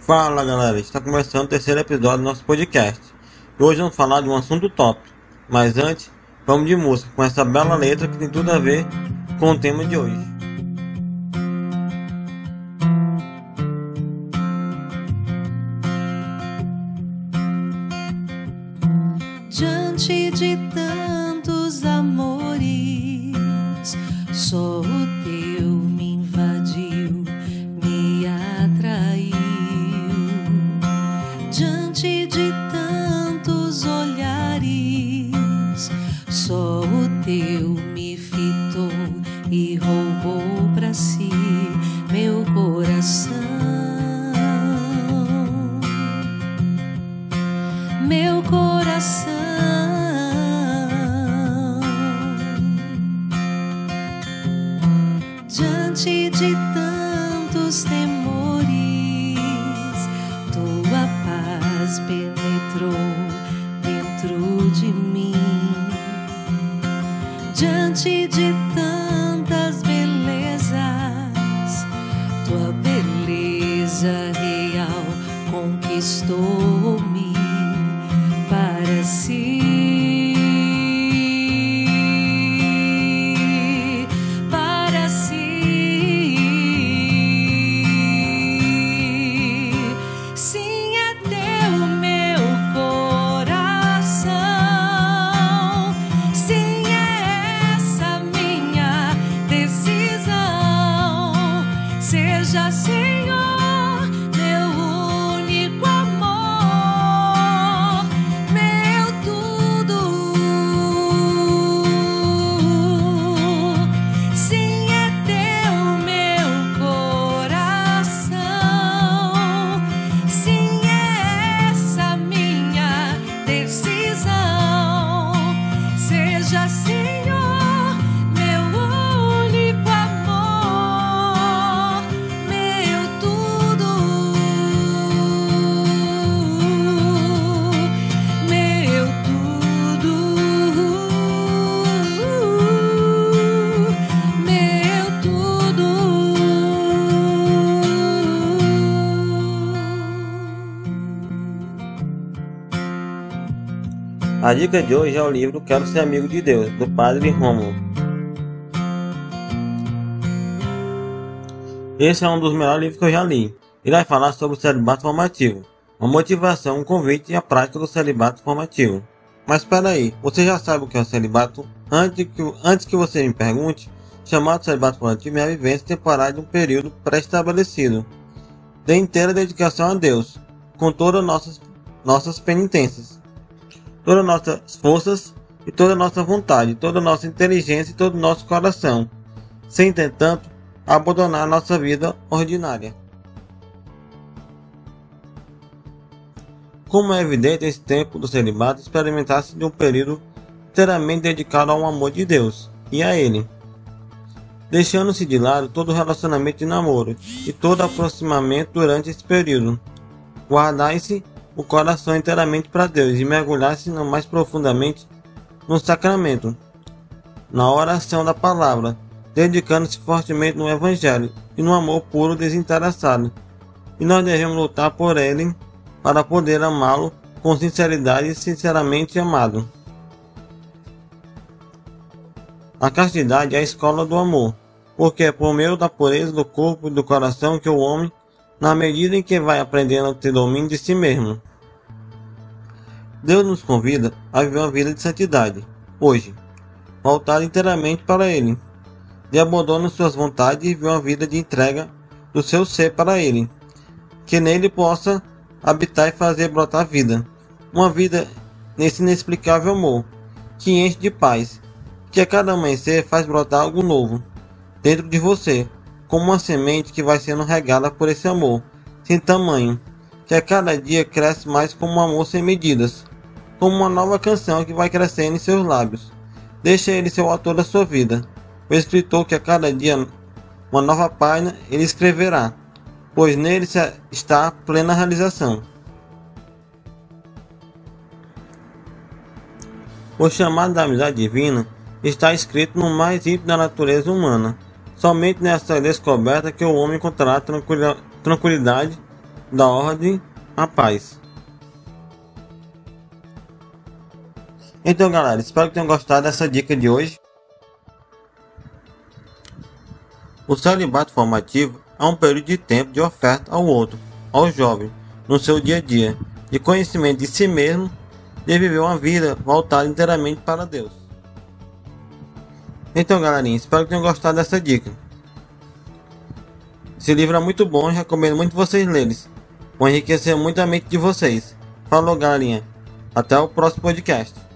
Fala galera, está começando o terceiro episódio do nosso podcast. E hoje vamos falar de um assunto top. Mas antes, vamos de música com essa bela letra que tem tudo a ver com o tema de hoje. Diante de tantos roubou para si meu coração. Meu coração. Diante de tantos temores, tua paz penetrou dentro de mim. A dica de hoje é o livro Quero Ser Amigo de Deus, do Padre Rômulo. Esse é um dos melhores livros que eu já li. Ele vai falar sobre o celibato formativo, a motivação, um convite e a prática do celibato formativo. Mas espera aí, você já sabe o que é o celibato? Antes que, antes que você me pergunte, chamado celibato formativo é a vivência temporária de um período pré-estabelecido, de inteira dedicação a Deus, com todas nossas, nossas penitências, todas nossas forças e toda nossa vontade, toda nossa inteligência e todo o nosso coração, sem, entretanto, abandonar nossa vida ordinária. Como é evidente, esse tempo do celibato experimentasse de um período inteiramente dedicado ao amor de Deus e a Ele, deixando-se de lado todo relacionamento de namoro e todo aproximamento durante esse período. Guardai-se o coração inteiramente para Deus e mergulhar-se mais profundamente no sacramento, na oração da palavra, dedicando-se fortemente no Evangelho e no amor puro desinteressado. E nós devemos lutar por ele para poder amá-lo com sinceridade e sinceramente amado. A castidade é a escola do amor, porque é por meio da pureza do corpo e do coração que o homem, na medida em que vai aprendendo a ter domínio de si mesmo, Deus nos convida a viver uma vida de santidade, hoje, voltada inteiramente para Ele, de abandono suas vontades e viver uma vida de entrega do seu ser para Ele, que nele possa habitar e fazer brotar vida, uma vida nesse inexplicável amor, que enche de paz, que a cada amanhecer faz brotar algo novo dentro de você, como uma semente que vai sendo regada por esse amor, sem tamanho, que a cada dia cresce mais como um amor sem medidas, como uma nova canção que vai crescendo em seus lábios. Deixa ele ser o autor da sua vida, o escritor que a cada dia uma nova página ele escreverá, pois nele está a plena realização. O chamado da amizade divina está escrito no mais íntimo da natureza humana. Somente nessa descoberta que o homem encontrará tranquilidade da ordem à paz. Então, galera, espero que tenham gostado dessa dica de hoje. O celibato formativo é um período de tempo de oferta ao outro, ao jovem, no seu dia a dia, de conhecimento de si mesmo, de viver uma vida voltada inteiramente para Deus. Então, galerinha, espero que tenham gostado dessa dica. Esse livro é muito bom recomendo muito vocês lerem. Vão enriquecer muito a mente de vocês. Falou, galerinha. Até o próximo podcast.